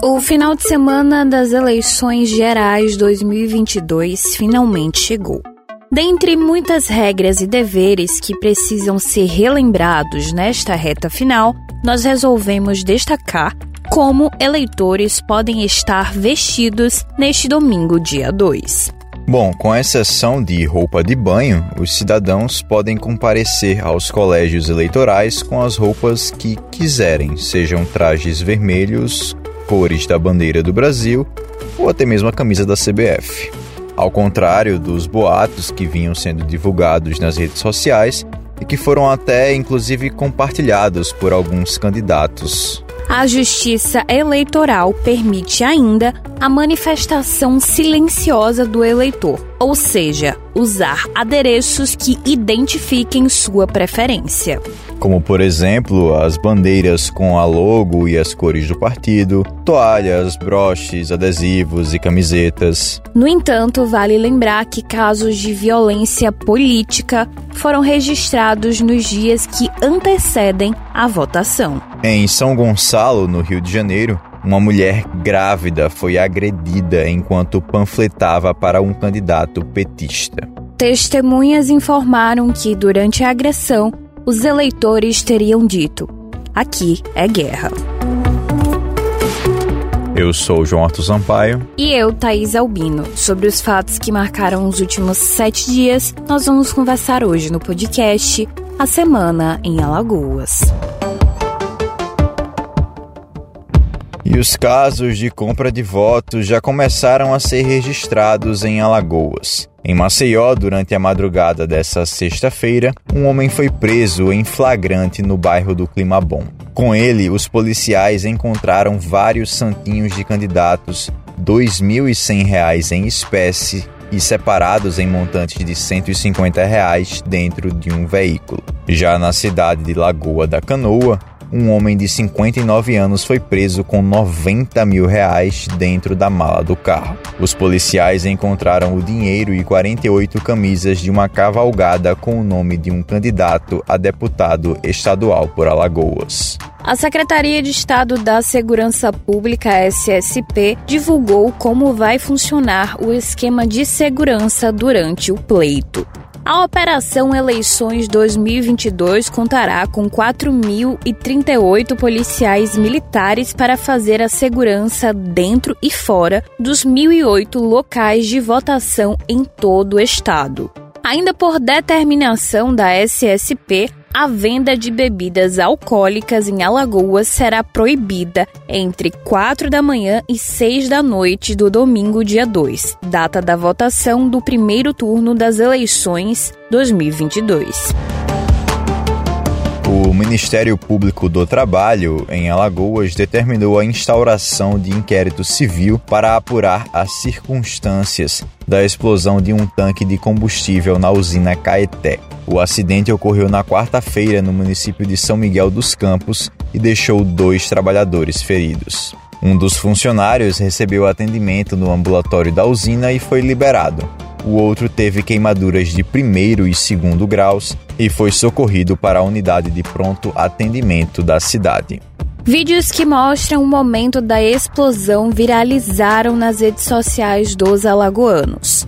O final de semana das eleições gerais 2022 finalmente chegou. Dentre muitas regras e deveres que precisam ser relembrados nesta reta final, nós resolvemos destacar como eleitores podem estar vestidos neste domingo, dia 2. Bom, com exceção de roupa de banho, os cidadãos podem comparecer aos colégios eleitorais com as roupas que quiserem, sejam trajes vermelhos, cores da bandeira do Brasil ou até mesmo a camisa da CBF. Ao contrário dos boatos que vinham sendo divulgados nas redes sociais e que foram até inclusive compartilhados por alguns candidatos a Justiça Eleitoral permite ainda a manifestação silenciosa do eleitor, ou seja, usar adereços que identifiquem sua preferência. Como, por exemplo, as bandeiras com a logo e as cores do partido, toalhas, broches, adesivos e camisetas. No entanto, vale lembrar que casos de violência política foram registrados nos dias que antecedem a votação. Em São Gonçalo, no Rio de Janeiro, uma mulher grávida foi agredida enquanto panfletava para um candidato petista. Testemunhas informaram que, durante a agressão, os eleitores teriam dito: aqui é guerra. Eu sou João Arthur Sampaio. E eu, Thaís Albino. Sobre os fatos que marcaram os últimos sete dias, nós vamos conversar hoje no podcast A Semana em Alagoas. Os casos de compra de votos já começaram a ser registrados em Alagoas. Em Maceió, durante a madrugada dessa sexta-feira, um homem foi preso em flagrante no bairro do Clima Bom. Com ele, os policiais encontraram vários santinhos de candidatos, R$ 2.100 em espécie e separados em montantes de 150 reais dentro de um veículo. Já na cidade de Lagoa da Canoa, um homem de 59 anos foi preso com 90 mil reais dentro da mala do carro. Os policiais encontraram o dinheiro e 48 camisas de uma cavalgada com o nome de um candidato a deputado estadual por Alagoas. A Secretaria de Estado da Segurança Pública, SSP, divulgou como vai funcionar o esquema de segurança durante o pleito. A Operação Eleições 2022 contará com 4.038 policiais militares para fazer a segurança dentro e fora dos 1.008 locais de votação em todo o estado. Ainda por determinação da SSP, a venda de bebidas alcoólicas em Alagoas será proibida entre 4 da manhã e 6 da noite do domingo, dia 2, data da votação do primeiro turno das eleições 2022. O Ministério Público do Trabalho, em Alagoas, determinou a instauração de inquérito civil para apurar as circunstâncias da explosão de um tanque de combustível na usina Caeté. O acidente ocorreu na quarta-feira no município de São Miguel dos Campos e deixou dois trabalhadores feridos. Um dos funcionários recebeu atendimento no ambulatório da usina e foi liberado. O outro teve queimaduras de primeiro e segundo graus e foi socorrido para a unidade de pronto atendimento da cidade. Vídeos que mostram o momento da explosão viralizaram nas redes sociais dos alagoanos.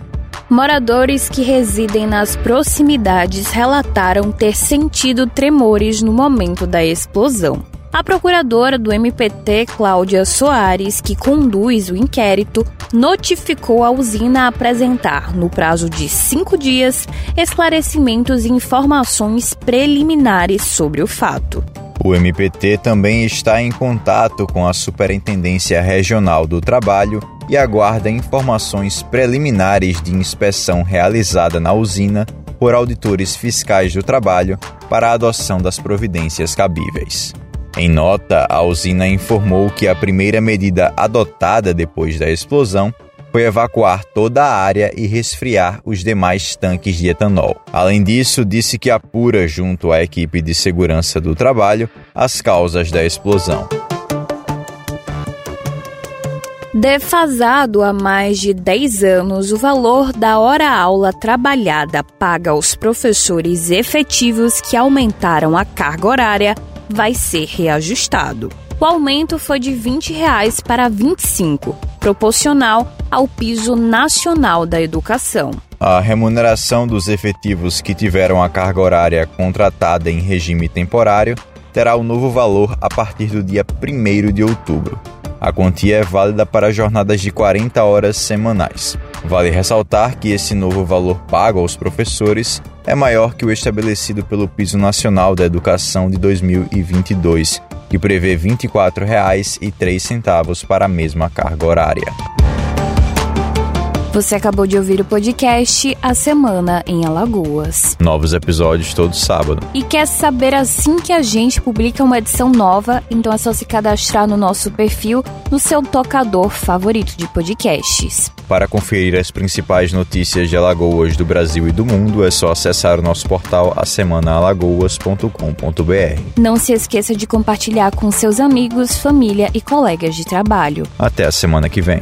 Moradores que residem nas proximidades relataram ter sentido tremores no momento da explosão. A procuradora do MPT, Cláudia Soares, que conduz o inquérito, notificou a usina a apresentar, no prazo de cinco dias, esclarecimentos e informações preliminares sobre o fato. O MPT também está em contato com a Superintendência Regional do Trabalho e aguarda informações preliminares de inspeção realizada na usina por auditores fiscais do trabalho para a adoção das providências cabíveis. Em nota, a usina informou que a primeira medida adotada depois da explosão foi evacuar toda a área e resfriar os demais tanques de etanol. Além disso, disse que apura, junto à equipe de segurança do trabalho, as causas da explosão. Defasado há mais de 10 anos, o valor da hora-aula trabalhada paga aos professores efetivos que aumentaram a carga horária vai ser reajustado. o aumento foi de 20 reais para R$ 25, proporcional ao piso nacional da educação. A remuneração dos efetivos que tiveram a carga horária contratada em regime temporário terá o um novo valor a partir do dia 1 de outubro. A quantia é válida para jornadas de 40 horas semanais. Vale ressaltar que esse novo valor pago aos professores é maior que o estabelecido pelo Piso Nacional da Educação de 2022, que prevê R$ 24,03 para a mesma carga horária. Você acabou de ouvir o podcast A Semana em Alagoas. Novos episódios todo sábado. E quer saber assim que a gente publica uma edição nova? Então é só se cadastrar no nosso perfil no seu tocador favorito de podcasts. Para conferir as principais notícias de Alagoas do Brasil e do mundo, é só acessar o nosso portal asemanaalagoas.com.br. Não se esqueça de compartilhar com seus amigos, família e colegas de trabalho. Até a semana que vem.